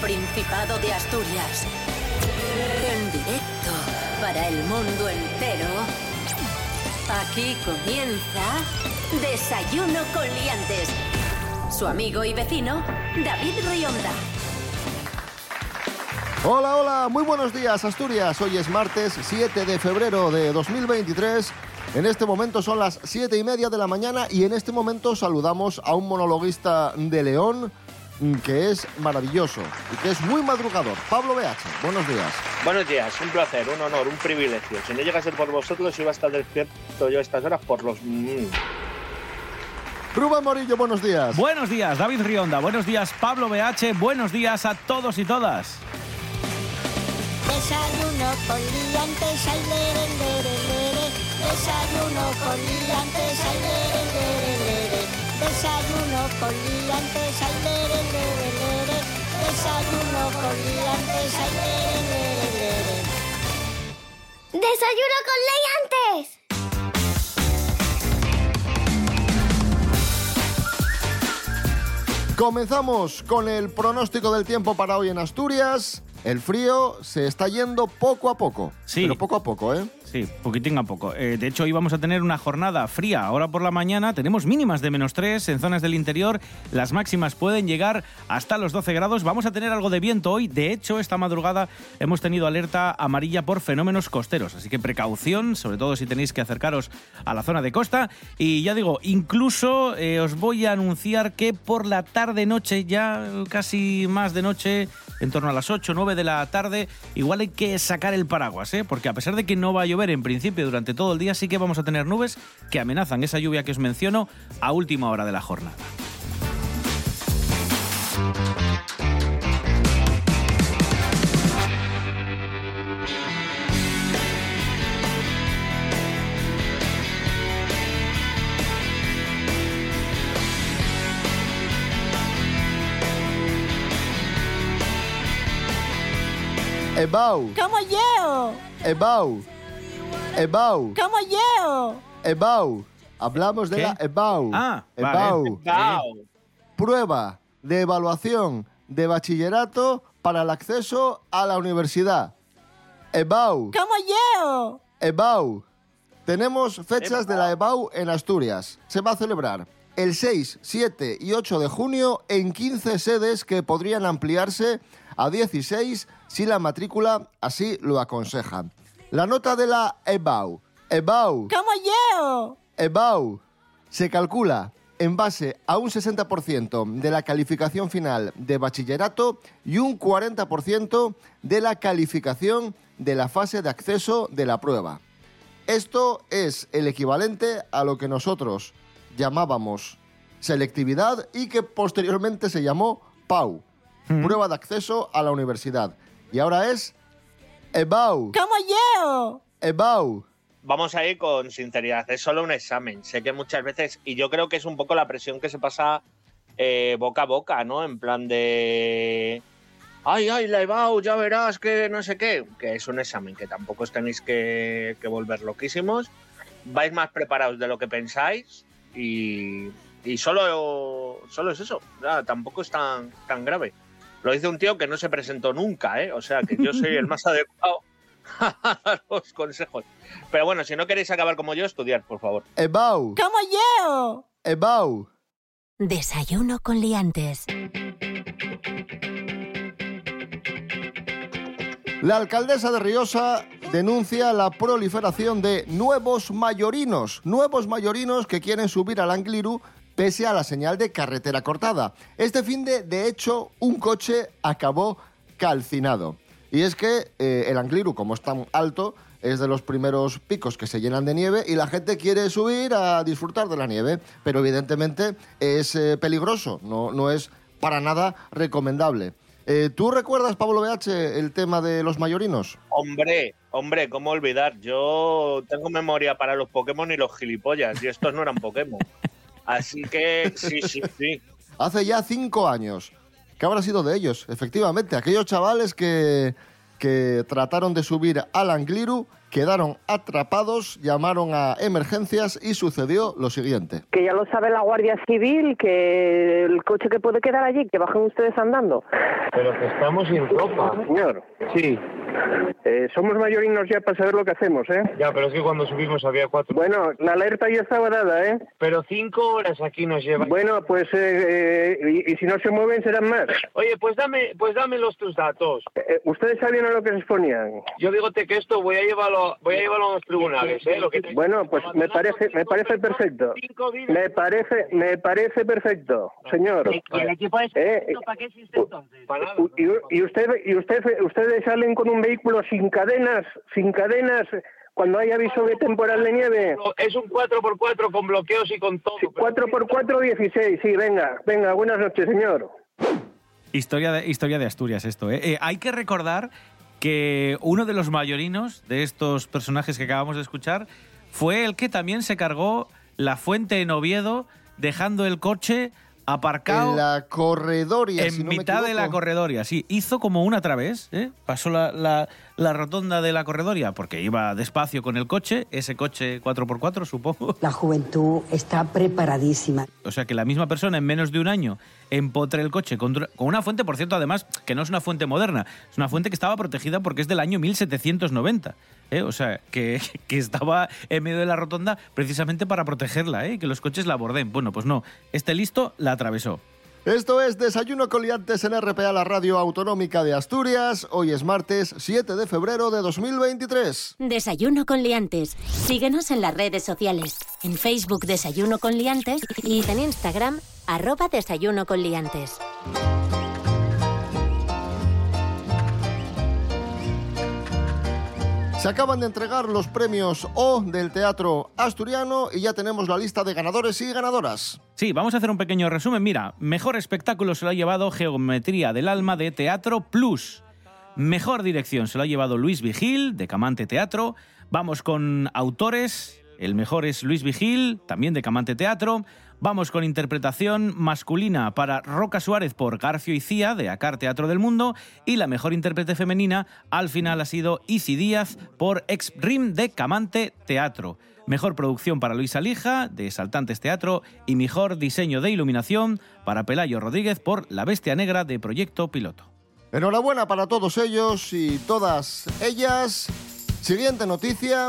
Principado de Asturias. En directo para el mundo entero. Aquí comienza Desayuno con Liantes. Su amigo y vecino, David Rionda. Hola, hola, muy buenos días Asturias. Hoy es martes 7 de febrero de 2023. En este momento son las 7 y media de la mañana y en este momento saludamos a un monologuista de León que es maravilloso y que es muy madrugador. Pablo BH, buenos días. Buenos días, un placer, un honor, un privilegio. Si no llega a ser por vosotros, iba a estar despierto yo a estas horas por los... Mm. Rubén Morillo, buenos días. Buenos días, David Rionda. Buenos días, Pablo BH. Buenos días a todos y todas. Desayuno con liantes, ay, lere, lere, lere. Desayuno con liantes, lere, lere, lere. Desayuno con liantes, ay, lere, lere, lere. Desayuno con liantes, ay, lere, lere, lere. ¡Desayuno con liantes! Comenzamos con el pronóstico del tiempo para hoy en Asturias. El frío se está yendo poco a poco. Sí. Pero poco a poco, ¿eh? Poquitín a poco. Eh, de hecho, hoy vamos a tener una jornada fría. Ahora por la mañana tenemos mínimas de menos 3 en zonas del interior. Las máximas pueden llegar hasta los 12 grados. Vamos a tener algo de viento hoy. De hecho, esta madrugada hemos tenido alerta amarilla por fenómenos costeros. Así que precaución, sobre todo si tenéis que acercaros a la zona de costa. Y ya digo, incluso eh, os voy a anunciar que por la tarde-noche, ya casi más de noche, en torno a las 8 o 9 de la tarde, igual hay que sacar el paraguas, ¿eh? porque a pesar de que no va a llover en principio durante todo el día, sí que vamos a tener nubes que amenazan esa lluvia que os menciono a última hora de la jornada. Ebau, ¿Cómo llevo? Ebau, Ebau, ¿Cómo llevo? Ebau. Hablamos de ¿Qué? la Ebau. Ah, vale. Ebau. ¡Cao! Prueba de evaluación de bachillerato para el acceso a la universidad. EBAU. ¿Cómo llevo? EBAU. Tenemos fechas de la EBAU en Asturias. Se va a celebrar el 6, 7 y 8 de junio en 15 sedes que podrían ampliarse a 16 si la matrícula así lo aconseja. La nota de la EBAU. EBAU. ¿Cómo llevo? EBAU se calcula en base a un 60% de la calificación final de bachillerato y un 40% de la calificación de la fase de acceso de la prueba. Esto es el equivalente a lo que nosotros llamábamos selectividad y que posteriormente se llamó PAU, prueba de acceso a la universidad. Y ahora es EBAU, ¿Cómo llevo? EBAU. Vamos a ir con sinceridad, es solo un examen. Sé que muchas veces, y yo creo que es un poco la presión que se pasa eh, boca a boca, ¿no? En plan de. Ay, ay, la EBAU, ya verás que no sé qué. Que es un examen, que tampoco os tenéis que, que volver loquísimos. Vais más preparados de lo que pensáis y, y solo, solo es eso. Nada, tampoco es tan, tan grave. Lo dice un tío que no se presentó nunca, ¿eh? O sea, que yo soy el más adecuado a los consejos. Pero bueno, si no queréis acabar como yo, estudiar, por favor. EBAU, ¿Cómo llevo? EBAU. Desayuno con liantes. La alcaldesa de Riosa denuncia la proliferación de nuevos mayorinos, nuevos mayorinos que quieren subir al Angliru pese a la señal de carretera cortada. Este fin de, de hecho, un coche acabó calcinado. Y es que eh, el Angliru, como es tan alto, es de los primeros picos que se llenan de nieve y la gente quiere subir a disfrutar de la nieve, pero evidentemente es eh, peligroso, no, no es para nada recomendable. Eh, ¿Tú recuerdas, Pablo BH, el tema de los mayorinos? Hombre, hombre, ¿cómo olvidar? Yo tengo memoria para los Pokémon y los gilipollas, y estos no eran Pokémon. Así que sí, sí, sí. Hace ya cinco años. ¿Qué habrá sido de ellos? Efectivamente, aquellos chavales que, que trataron de subir al Angliru quedaron atrapados, llamaron a emergencias y sucedió lo siguiente. Que ya lo sabe la Guardia Civil, que el coche que puede quedar allí, que bajen ustedes andando. Pero que estamos sin ropa. Señor, Sí, eh, somos mayorinos ya para saber lo que hacemos, ¿eh? ya, pero es que cuando subimos había cuatro. Bueno, la alerta ya estaba dada, ¿eh? Pero cinco horas aquí nos llevan. Bueno, pues, eh, eh, y, y si no se mueven serán más. Oye, pues dame, pues dame los tus datos. Eh, ¿Ustedes sabían a lo que se exponían? Yo digote que esto voy a llevarlo, voy a llevarlo a los tribunales, ¿eh? Lo que te- Bueno, pues me parece, me parece perfecto. Me parece, me parece perfecto, señor. ¿Y el equipo de Eh, para qué existe entonces? Y, y usted, y usted, ustedes salen con un vehículo sin cadenas, sin cadenas, cuando hay aviso de temporal de nieve. Es un 4x4 con bloqueos y con todo. Sí, 4x4, 16, sí, venga, venga, buenas noches, señor. Historia de, historia de Asturias esto. ¿eh? Eh, hay que recordar que uno de los mayorinos de estos personajes que acabamos de escuchar fue el que también se cargó la fuente en Oviedo dejando el coche aparcado En la corredoria, en si no me mitad de la corredoria. Sí, hizo como una través, ¿eh? pasó la, la- la rotonda de la corredoria porque iba despacio con el coche, ese coche 4x4 supongo. La juventud está preparadísima. O sea que la misma persona en menos de un año empotre el coche con, una fuente, por cierto, además, que no es una fuente moderna, es una fuente que estaba protegida porque es del año 1790. ¿eh? O sea, que, que estaba en medio de la rotonda precisamente para protegerla, ¿eh? que los coches la aborden. Bueno, pues no, este listo la atravesó. Esto es Desayuno con Liantes en RPA, la radio autonómica de Asturias. Hoy es martes 7 de febrero de 2023. Desayuno con liantes. Síguenos en las redes sociales. En Facebook Desayuno con liantes y en Instagram arroba Desayuno con liantes. Se acaban de entregar los premios O del Teatro Asturiano y ya tenemos la lista de ganadores y ganadoras. Sí, vamos a hacer un pequeño resumen. Mira, mejor espectáculo se lo ha llevado Geometría del Alma de Teatro Plus. Mejor dirección se lo ha llevado Luis Vigil, de Camante Teatro. Vamos con autores. El mejor es Luis Vigil, también de Camante Teatro. Vamos con interpretación masculina para Roca Suárez por Garfio y Cía, de Acar Teatro del Mundo. Y la mejor intérprete femenina al final ha sido Isi Díaz por Ex Rim de Camante Teatro. Mejor producción para Luisa Lija, de Saltantes Teatro, y mejor diseño de iluminación para Pelayo Rodríguez por La Bestia Negra de Proyecto Piloto. Enhorabuena para todos ellos y todas ellas. Siguiente noticia.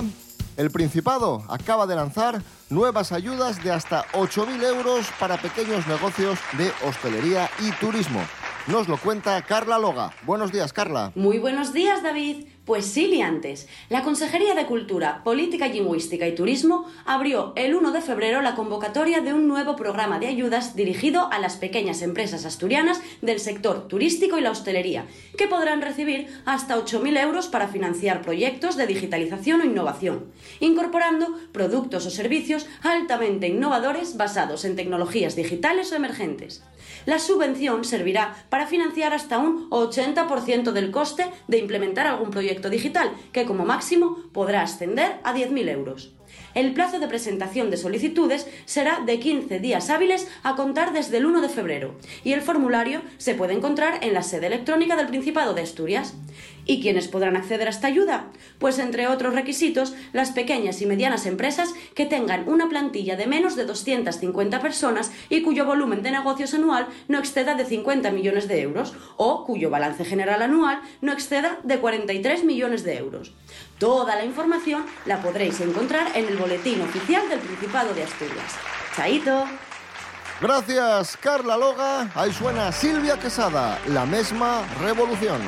El Principado acaba de lanzar nuevas ayudas de hasta 8.000 euros para pequeños negocios de hostelería y turismo. Nos lo cuenta Carla Loga. Buenos días, Carla. Muy buenos días, David. Pues sí, liantes. La Consejería de Cultura, Política Lingüística y Turismo abrió el 1 de febrero la convocatoria de un nuevo programa de ayudas dirigido a las pequeñas empresas asturianas del sector turístico y la hostelería, que podrán recibir hasta 8.000 euros para financiar proyectos de digitalización o innovación, incorporando productos o servicios altamente innovadores basados en tecnologías digitales o emergentes. La subvención servirá para financiar hasta un 80% del coste de implementar algún proyecto digital, que como máximo podrá ascender a 10.000 euros. El plazo de presentación de solicitudes será de 15 días hábiles a contar desde el 1 de febrero y el formulario se puede encontrar en la sede electrónica del Principado de Asturias. ¿Y quiénes podrán acceder a esta ayuda? Pues entre otros requisitos, las pequeñas y medianas empresas que tengan una plantilla de menos de 250 personas y cuyo volumen de negocios anual no exceda de 50 millones de euros o cuyo balance general anual no exceda de 43 millones de euros. Toda la información la podréis encontrar en el boletín oficial del Principado de Asturias. ¡Chaito! Gracias, Carla Loga. Ahí suena Silvia Quesada, la misma revolución.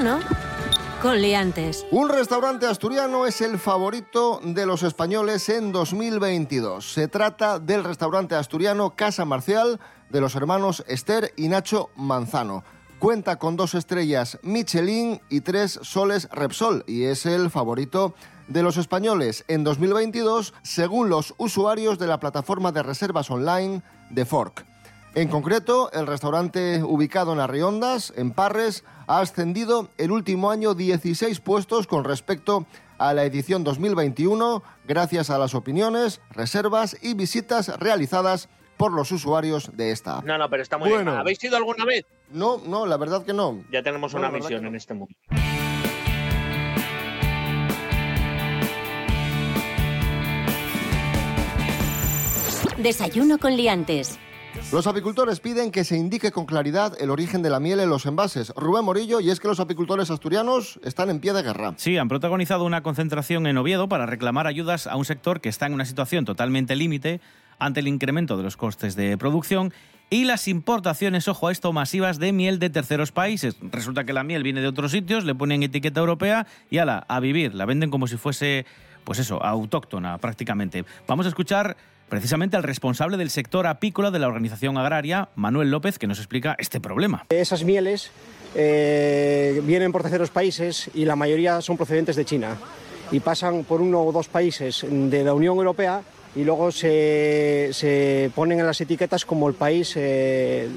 Desayuno con liantes. Un restaurante asturiano es el favorito de los españoles en 2022. Se trata del restaurante asturiano Casa Marcial de los hermanos Esther y Nacho Manzano. Cuenta con dos estrellas Michelin y tres soles Repsol y es el favorito de los españoles en 2022 según los usuarios de la plataforma de reservas online de Fork. En concreto, el restaurante ubicado en Arriondas, en Parres, ha ascendido el último año 16 puestos con respecto a la edición 2021 gracias a las opiniones, reservas y visitas realizadas por los usuarios de esta app. No, no, pero está muy Bueno. bien. ¿Habéis ido alguna vez? No, no, la verdad que no. Ya tenemos No, una misión no. en este mundo. Desayuno con liantes. Los apicultores piden que se indique con claridad el origen de la miel en los envases. Rubén Morillo, y es que los apicultores asturianos están en pie de guerra. Sí, han protagonizado una concentración en Oviedo para reclamar ayudas a un sector que está en una situación totalmente límite ante el incremento de los costes de producción y las importaciones, ojo a esto, masivas de miel de terceros países. Resulta que la miel viene de otros sitios, le ponen etiqueta europea y ala, a vivir. La venden como si fuese, pues eso, autóctona prácticamente. Vamos a escuchar precisamente al responsable del sector apícola de la organización agraria, Manuel López, que nos explica este problema. Esas mieles eh, vienen por terceros países y la mayoría son procedentes de China y pasan por uno o dos países de la Unión Europea y luego se, se ponen en las etiquetas como el país eh,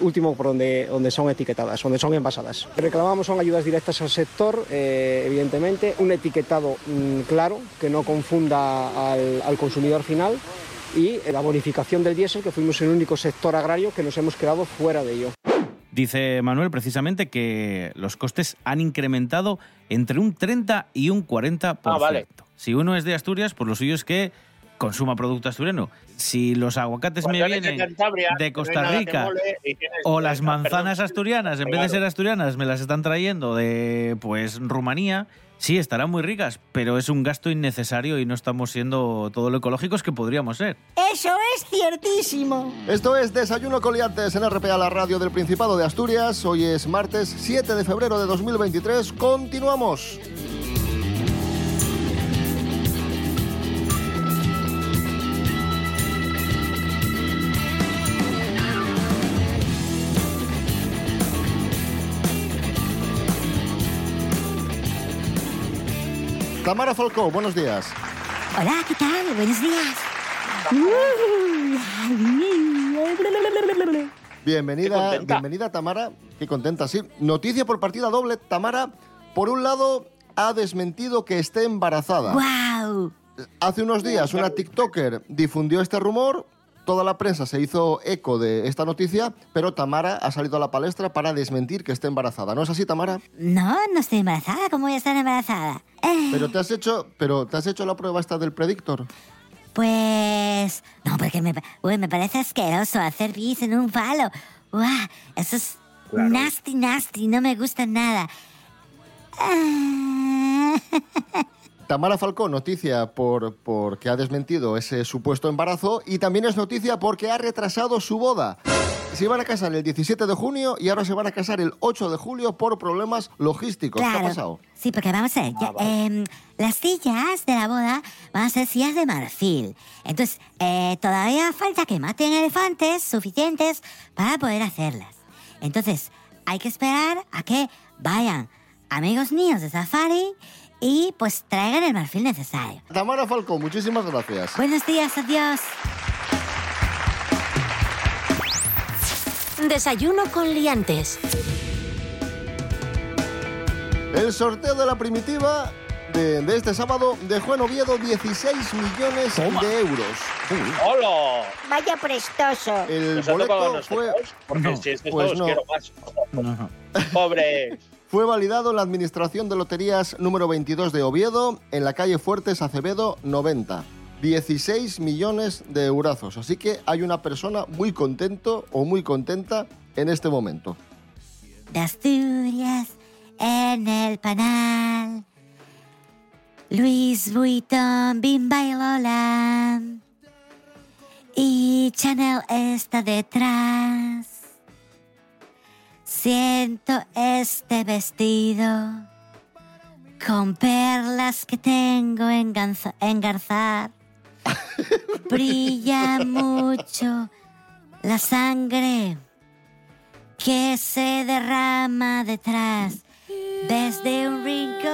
último por donde, donde son etiquetadas, donde son envasadas. Reclamamos son ayudas directas al sector, eh, evidentemente, un etiquetado mm, claro que no confunda al, al consumidor final y la bonificación del diésel, que fuimos el único sector agrario que nos hemos quedado fuera de ello. Dice Manuel precisamente que los costes han incrementado entre un 30 y un 40%. Ah, vale. Si uno es de Asturias, pues lo suyo es que consuma producto asturiano. Si los aguacates Cuando me vienen de Costa Rica mole o las manzanas perdón. asturianas, en vez de ser asturianas, me las están trayendo de pues Rumanía, sí, estarán muy ricas, pero es un gasto innecesario y no estamos siendo todo lo ecológicos que podríamos ser. Eso es ciertísimo. Esto es Desayuno Coliantes en RPA, la radio del Principado de Asturias. Hoy es martes 7 de febrero de 2023. Continuamos. Tamara Falcó, buenos días. Hola, ¿qué tal? Buenos días. Bienvenida, bienvenida Tamara. Qué contenta, sí. Noticia por partida doble. Tamara, por un lado, ha desmentido que esté embarazada. ¡Guau! Hace unos días una TikToker difundió este rumor, toda la prensa se hizo eco de esta noticia, pero Tamara ha salido a la palestra para desmentir que esté embarazada. ¿No es así, Tamara? No, no estoy embarazada. ¿Cómo voy a estar embarazada? Eh, Pero te has hecho, pero te has hecho la prueba esta del predictor. Pues... No, porque me, uy, me parece asqueroso hacer pis en un palo. ¡Guau! Eso es nasty, nasty. No me gusta nada. Ah. Tamara Falcón, noticia por, porque ha desmentido ese supuesto embarazo y también es noticia porque ha retrasado su boda. se iban a casar el 17 de junio y ahora se van a casar el 8 de julio por problemas logísticos. ¿Qué ha Claro. pasado? Sí, porque vamos a ver, ya, em, las sillas de la boda van a ser sillas de marfil. Entonces, eh, todavía falta que maten elefantes suficientes para poder hacerlas. Entonces, hay que esperar a que vayan amigos míos de safari y pues traigan el marfil necesario. Tamara Falcón, muchísimas gracias. Buenos días, adiós. Desayuno con liantes. El sorteo de la primitiva de, de este sábado dejó en Oviedo 16 millones de euros. ¡Hola! Vaya prestoso. El ¿Nos ha tocado a boleto fue? Porque si es de pues todos no. quiero más. Pobre. Fue validado en la Administración de Loterías número 22 de Oviedo, en la calle Fuertes Acevedo 90. 16 millones de eurazos. Así que hay una persona muy contento o muy contenta en este momento. de Asturias en el panal. Luis Vuitton, Bimba y Lola. Y Chanel está detrás. Siento este vestido con perlas que tengo enganza- engarzar. Brilla mucho la sangre que se derrama detrás desde un rincón.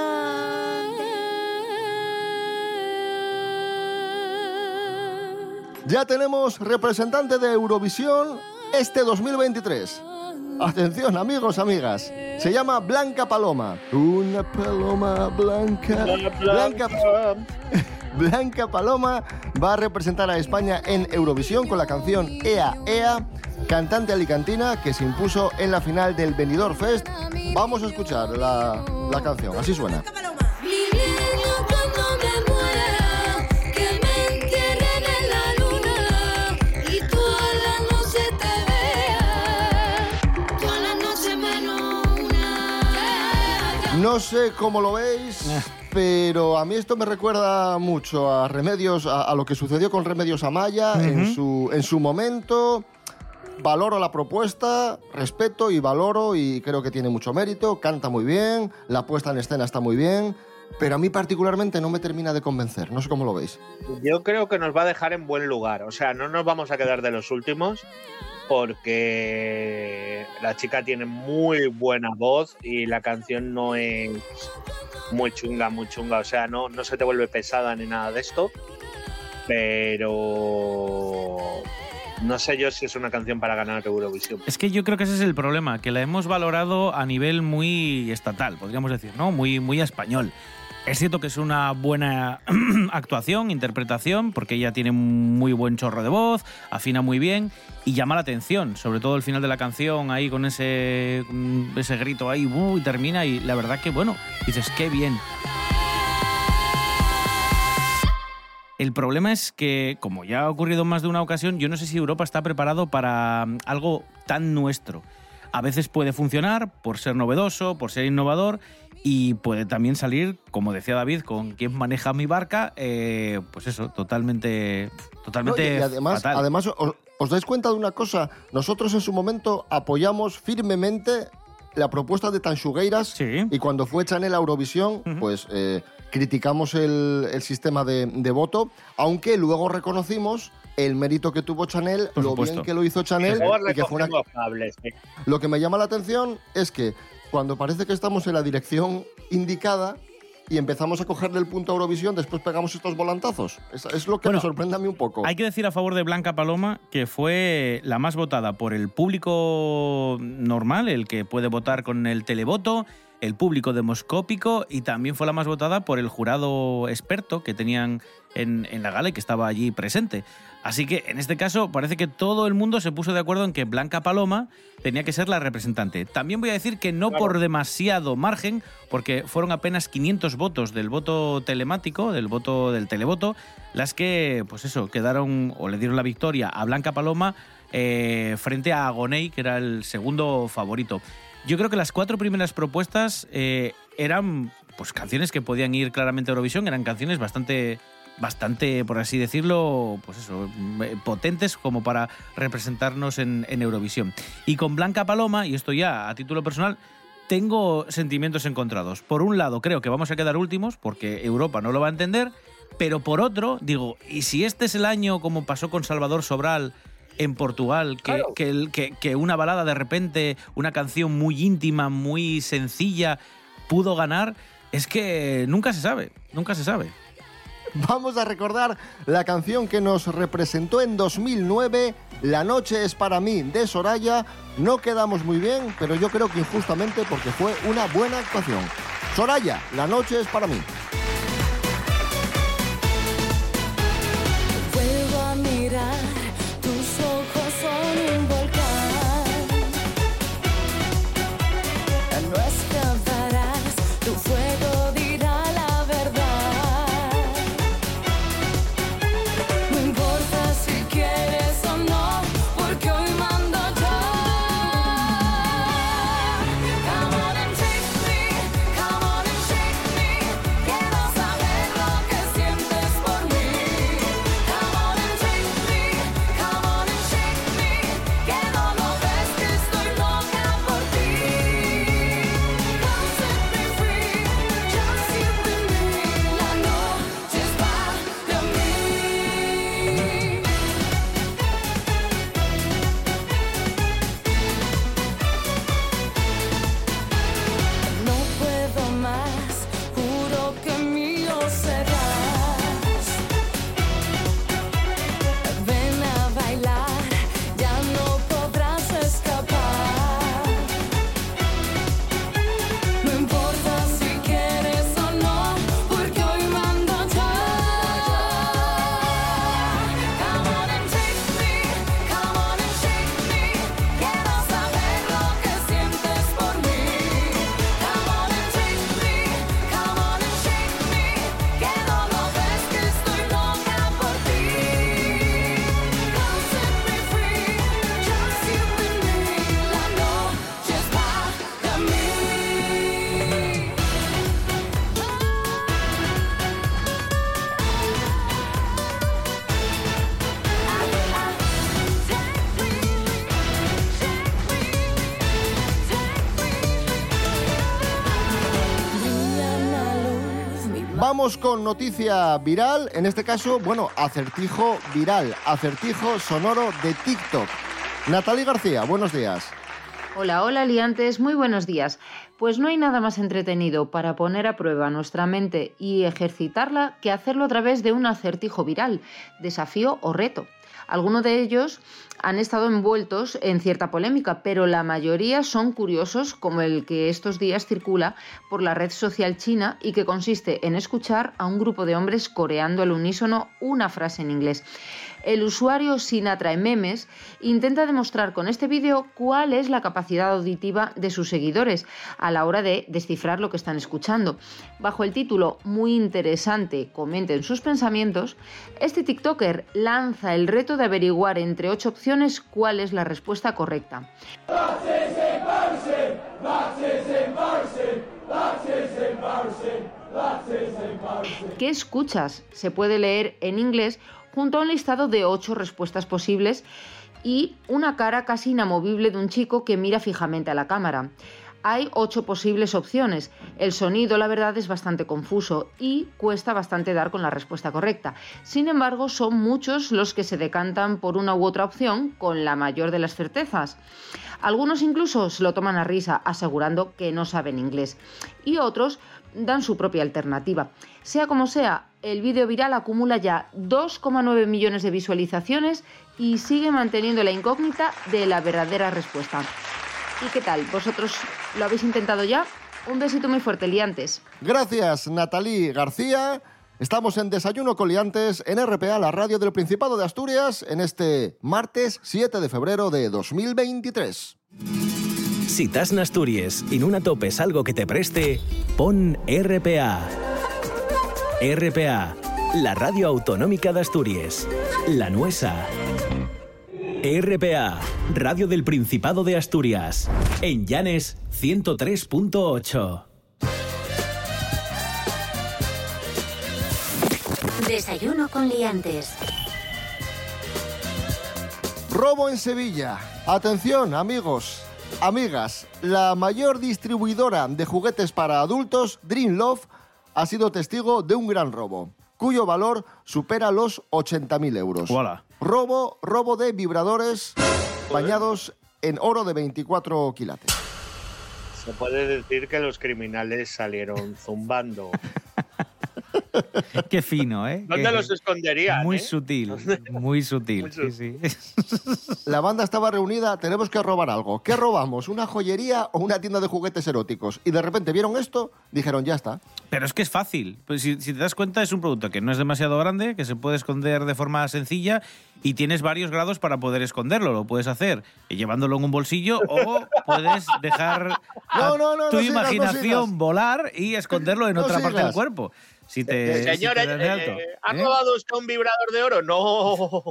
Ya tenemos representante de Eurovisión este 2023. Atención, amigos, amigas. Se llama Blanca Paloma. Una paloma blanca. Blanca, Blanca Paloma va a representar a España en Eurovisión con la canción Ea Ea, cantante alicantina que se impuso en la final del Benidorm Fest. Vamos a escuchar la, la canción, así suena. No sé cómo lo veis, pero a mí esto me recuerda mucho a Remedios, a, a lo que sucedió con Remedios Amaya en, su, en su momento. Valoro la propuesta, respeto y valoro y creo que tiene mucho mérito, canta muy bien, la puesta en escena está muy bien, pero a mí particularmente no me termina de convencer, no sé cómo lo veis. Yo creo que nos va a dejar en buen lugar. O sea, no nos vamos a quedar de los últimos porque la chica tiene muy buena voz y la canción no es muy chunga, muy chunga. O sea, no, no se te vuelve pesada ni nada de esto. Pero no sé yo si es una canción para ganar Eurovisión. Es que yo creo que ese es el problema, que la hemos valorado a nivel muy estatal, podríamos decir, ¿no? Muy, muy español. Es cierto que es una buena actuación, interpretación, porque ella tiene muy buen chorro de voz, afina muy bien y llama la atención, sobre todo el final de la canción, ahí con ese, mm, ese grito ahí, ¡uh! y termina y la verdad que, bueno, dices, qué bien. El problema es que, como ya ha ocurrido en más de una ocasión, yo no sé si Europa está preparado para mm, algo tan nuestro. A veces puede funcionar por ser novedoso, por ser innovador y puede también salir, como decía David, con quien maneja mi barca, eh, pues eso, totalmente, totalmente No, y además, fatal. además os, os dais cuenta de una cosa, nosotros en su momento apoyamos firmemente la propuesta de Tanchugueiras y cuando fue Chanel a Eurovisión, pues eh, criticamos el, el sistema de, de voto, aunque luego reconocimos el mérito que tuvo Chanel, Por lo supuesto. bien que lo hizo Chanel y que fue una, lo que me llama la atención es que cuando parece que estamos en la dirección indicada y empezamos a cogerle el punto a Eurovisión, después pegamos estos volantazos. Es, es lo que me sorprende a mí un poco. Hay que decir a favor de Blanca Paloma que fue la más votada por el público normal, el que puede votar con el televoto, el público demoscópico y también fue la más votada por el jurado experto que tenían en, en la gala y que estaba allí presente. Así que en este caso parece que todo el mundo se puso de acuerdo en que Blanca Paloma tenía que ser la representante. También voy a decir que no por demasiado margen, porque fueron apenas 500 votos del voto telemático, del voto del televoto, las que, pues eso, quedaron o le dieron la victoria a Blanca Paloma eh, frente a Agoney, que era el segundo favorito. Yo creo que las cuatro primeras propuestas eh, eran pues canciones que podían ir claramente a Eurovisión, eran canciones bastante bastante, por así decirlo, pues eso, eh, potentes como para representarnos en, en Eurovisión. Y con Blanca Paloma, y esto ya a título personal, tengo sentimientos encontrados. Por un lado, creo que vamos a quedar últimos porque Europa no lo va a entender, pero por otro, digo, ¿y si este es el año como pasó con Salvador Sobral en Portugal, que, que el- que- que una balada de repente, una canción muy íntima, muy sencilla, pudo ganar? Es que nunca se sabe, nunca se sabe. Vamos a recordar la canción que nos representó en 2009, La noche es para mí, de Soraya. No quedamos muy bien, pero yo creo que injustamente porque fue una buena actuación. Soraya, La noche es para mí. Con noticia viral, en este caso, bueno, acertijo viral, acertijo sonoro de TikTok. Natalie García, buenos días. Hola, hola liantes, muy buenos días. Pues no hay nada más entretenido para poner a prueba nuestra mente y ejercitarla que hacerlo a través de un acertijo viral, desafío o reto. Algunos de ellos han estado envueltos en cierta polémica, pero la mayoría son curiosos, como el que estos días circula por la red social china y que consiste en escuchar a un grupo de hombres coreando al unísono una frase en inglés. El usuario Sinatra Memes intenta demostrar con este vídeo cuál es la capacidad auditiva de sus seguidores a la hora de descifrar lo que están escuchando. Bajo el título Muy interesante, comenten sus pensamientos, este TikToker lanza el reto de averiguar entre ocho opciones cuál es la respuesta correcta. ¿Qué escuchas? Se puede leer en inglés junto a un listado de ocho respuestas posibles y una cara casi inamovible de un chico que mira fijamente a la cámara. Hay ocho posibles opciones. El sonido, la verdad, es bastante confuso y cuesta bastante dar con la respuesta correcta. Sin embargo, son muchos los que se decantan por una u otra opción con la mayor de las certezas. Algunos incluso se lo toman a risa, asegurando que no saben inglés. Y otros dan su propia alternativa. Sea como sea, el vídeo viral acumula ya 2,9 millones de visualizaciones y sigue manteniendo la incógnita de la verdadera respuesta. ¿Y qué tal? ¿Vosotros lo habéis intentado ya? Un besito muy fuerte, liantes. Gracias, Natalie García. Estamos en Desayuno Coliantes en RPA, la radio del Principado de Asturias, en este martes 7 de febrero de 2023. Si t'has n'Astúries i no topes algo que te preste, pon RPA. RPA, la radio autonómica de Asturias. La nuesa. RPA, radio del Principado de Asturias. En Llanes 103.8. Desayuno con liantes. Robo en Sevilla. Atención, amigos, amigas. La mayor distribuidora de juguetes para adultos, Dream Love, ha sido testigo de un gran robo, cuyo valor supera los 80.000 euros. Robo, robo de vibradores bañados en oro de 24 quilates. Se puede decir que los criminales salieron zumbando. Qué fino, ¿eh? ¿Dónde Qué- los esconderían? Muy eh? sutil, muy sutil. Muy sí, sí. La banda estaba reunida, tenemos que robar algo. ¿Qué robamos? ¿Una joyería o una tienda de juguetes eróticos? Y de repente vieron esto, dijeron, ya está. Pero es que es fácil. Pues si, si te das cuenta, es un producto que no es demasiado grande, que se puede esconder de forma sencilla y tienes varios grados para poder esconderlo. Lo puedes hacer llevándolo en un bolsillo o puedes dejar a No, no, no, tu no sigas, no imaginación sigas. volar y esconderlo en No otra parte del cuerpo. Si te, si Señores, te das de alto. eh, ¿ha ¿eh? robado usted un vibrador de oro? No.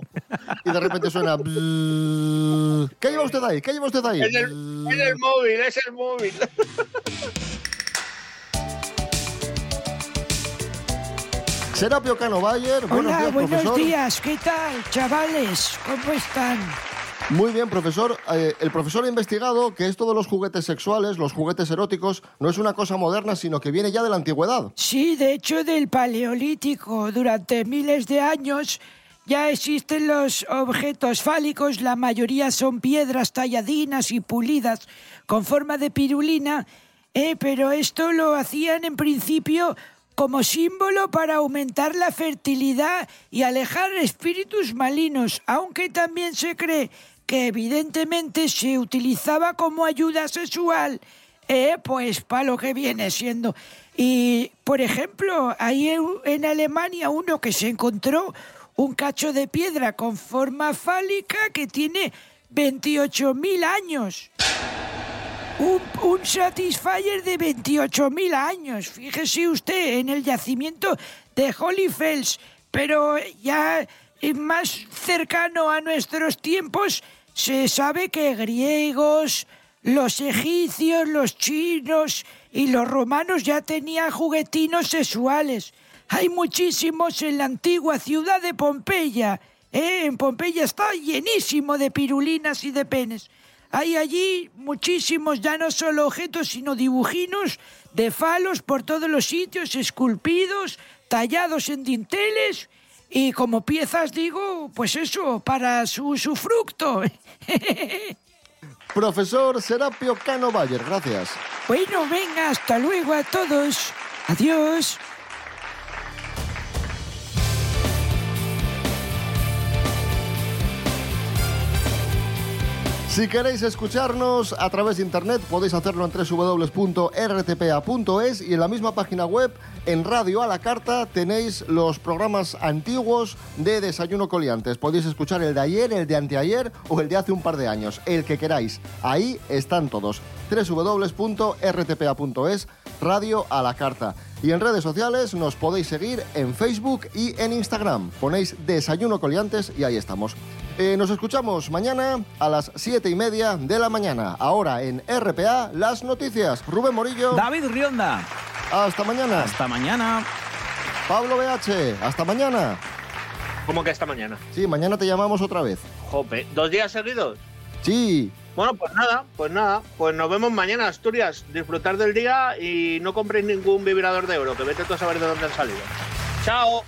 Y de repente suena... ¿Qué lleva usted ahí? ¿Qué lleva usted ahí? Es el, es el móvil, es el móvil. Serapio Cano Bayer. Buenos Hola, días, buenos profesor. días. ¿Qué tal, chavales? ¿Cómo están? Muy bien, profesor. Eh, el profesor ha investigado que esto de los juguetes sexuales, los juguetes eróticos, no es una cosa moderna, sino que viene ya de la antigüedad. Sí, de hecho, del Paleolítico. Durante miles de años ya existen los objetos fálicos. La mayoría son piedras talladinas y pulidas con forma de pirulina. eh, pero esto lo hacían en principio como símbolo para aumentar la fertilidad y alejar espíritus malignos, aunque también se cree que evidentemente se utilizaba como ayuda sexual, eh, pues para lo que viene siendo. Y, por ejemplo, hay en- Alemania uno que se encontró un cacho de piedra con forma fálica que tiene 28.000 años. Un, un Satisfyer de 28.000 años. Fíjese usted en el yacimiento de Holyfels. Pero ya más cercano a nuestros tiempos, se sabe que griegos, los egipcios, los chinos y los romanos ya tenían juguetinos sexuales. Hay muchísimos en la antigua ciudad de Pompeya. ¿eh? En Pompeya está llenísimo de pirulinas y de penes. Hay allí muchísimos, ya no solo objetos, sino dibujinos de falos por todos los sitios, esculpidos, tallados en dinteles y como piezas, digo, pues eso, para su usufructo. Profesor Serapio Cano Bayer, gracias. bueno, venga, hasta luego a todos. Adiós. Si queréis escucharnos a través de internet podéis hacerlo en www.rtpa.es y en la misma página web, en Radio a la Carta, tenéis los programas antiguos de Desayuno Coliantes. Podéis escuchar el de ayer, el de anteayer o el de hace un par de años, el que queráis. Ahí están todos. www.rtpa.es, Radio a la Carta. Y en redes sociales nos podéis seguir en Facebook y en Instagram. Ponéis Desayuno Coliantes y ahí estamos. Eh, nos escuchamos mañana a las 7 y media de la mañana. Ahora en RPA, las noticias. Rubén Morillo. David Rionda. Hasta mañana. Hasta mañana. Pablo BH. Hasta mañana. ¿Cómo que esta mañana? Sí, mañana te llamamos otra vez. Jope, ¿dos días seguidos? Sí. Bueno, pues nada, pues nada. Pues nos vemos mañana, Asturias. Disfrutar del día y no compréis ningún vibrador de oro, que vete tú a saber de dónde han salido. ¡Chao!